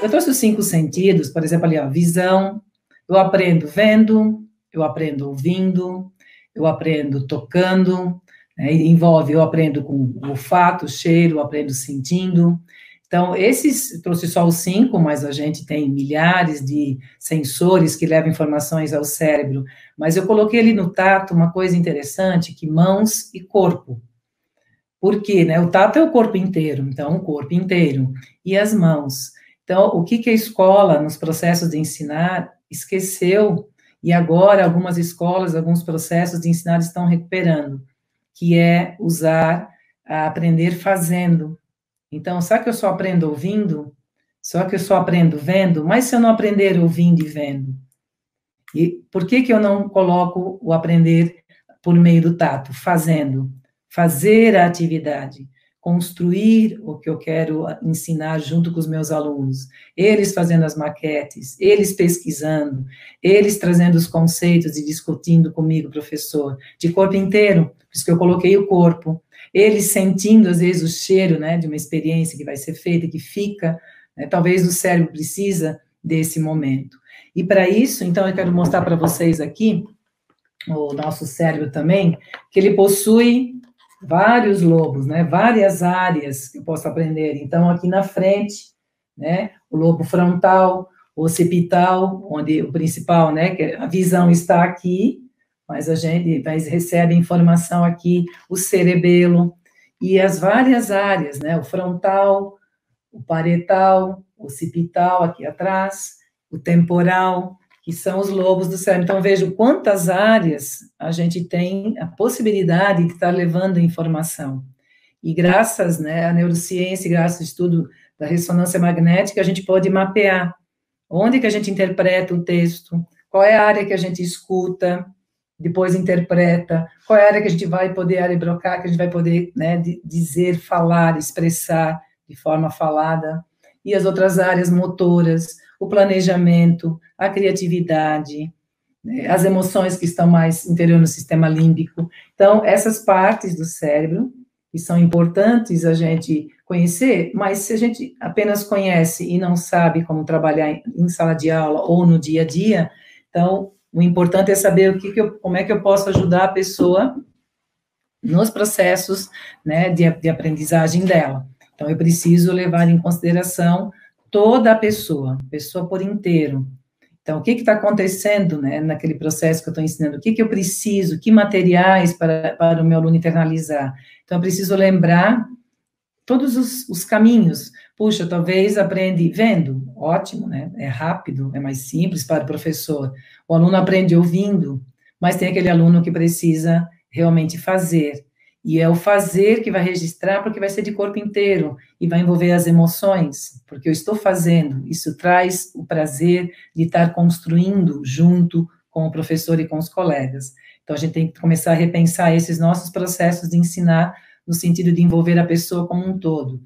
Eu trouxe os cinco sentidos, por exemplo, ali, ó, visão, eu aprendo vendo, eu aprendo ouvindo, eu aprendo tocando, né, envolve, eu aprendo com olfato, cheiro, eu aprendo sentindo. Então, esses, trouxe só os cinco, mas a gente tem milhares de sensores que levam informações ao cérebro. Mas eu coloquei ali no tato uma coisa interessante, que mãos e corpo. Por quê? Né? O tato é o corpo inteiro, então o corpo inteiro. E as mãos. Então, o que, que a escola, nos processos de ensinar, esqueceu, e agora algumas escolas, alguns processos de ensinar estão recuperando, que é usar, aprender fazendo. Então, só que eu só aprendo ouvindo? Só que eu só aprendo vendo? Mas se eu não aprender ouvindo e vendo? E por que, que eu não coloco o aprender por meio do tato? Fazendo. Fazer a atividade construir o que eu quero ensinar junto com os meus alunos, eles fazendo as maquetes, eles pesquisando, eles trazendo os conceitos e discutindo comigo, professor, de corpo inteiro, por isso que eu coloquei o corpo, eles sentindo, às vezes, o cheiro, né, de uma experiência que vai ser feita, que fica, né, talvez o cérebro precisa desse momento. E para isso, então, eu quero mostrar para vocês aqui, o nosso cérebro também, que ele possui vários lobos, né? Várias áreas que eu posso aprender. Então, aqui na frente, né? O lobo frontal, o occipital, onde o principal, né? Que a visão está aqui, mas a gente mas recebe informação aqui, o cerebelo e as várias áreas, né? O frontal, o parietal, o occipital aqui atrás, o temporal, que são os lobos do cérebro. Então, vejo quantas áreas a gente tem a possibilidade de estar levando informação. E graças né, à neurociência, graças ao estudo da ressonância magnética, a gente pode mapear onde que a gente interpreta o texto, qual é a área que a gente escuta, depois interpreta, qual é a área que a gente vai poder aribrocar, que a gente vai poder né, dizer, falar, expressar de forma falada, e as outras áreas motoras, o planejamento, a criatividade, né, as emoções que estão mais interior no sistema límbico. Então, essas partes do cérebro, que são importantes a gente conhecer, mas se a gente apenas conhece e não sabe como trabalhar em, sala de aula ou no dia a dia, então, o importante é saber o que, que eu, como é que eu posso ajudar a pessoa nos processos né, de, de aprendizagem dela. Então, eu preciso levar em consideração toda a pessoa, pessoa por inteiro. Então, o que está acontecendo né, naquele processo que eu estou ensinando? O que, que eu preciso? Que materiais para, para o meu aluno internalizar? Então, eu preciso lembrar todos os, os caminhos. Puxa, talvez aprende vendo, ótimo, né? É rápido, é mais simples para o professor. O aluno aprende ouvindo, mas tem aquele aluno que precisa realmente fazer. E é o fazer que vai registrar, porque vai ser de corpo inteiro e vai envolver as emoções, porque eu estou fazendo. Isso traz o prazer de estar construindo junto com o professor e com os colegas. Então, a gente tem que começar a repensar esses nossos processos de ensinar no sentido de envolver a pessoa como um todo.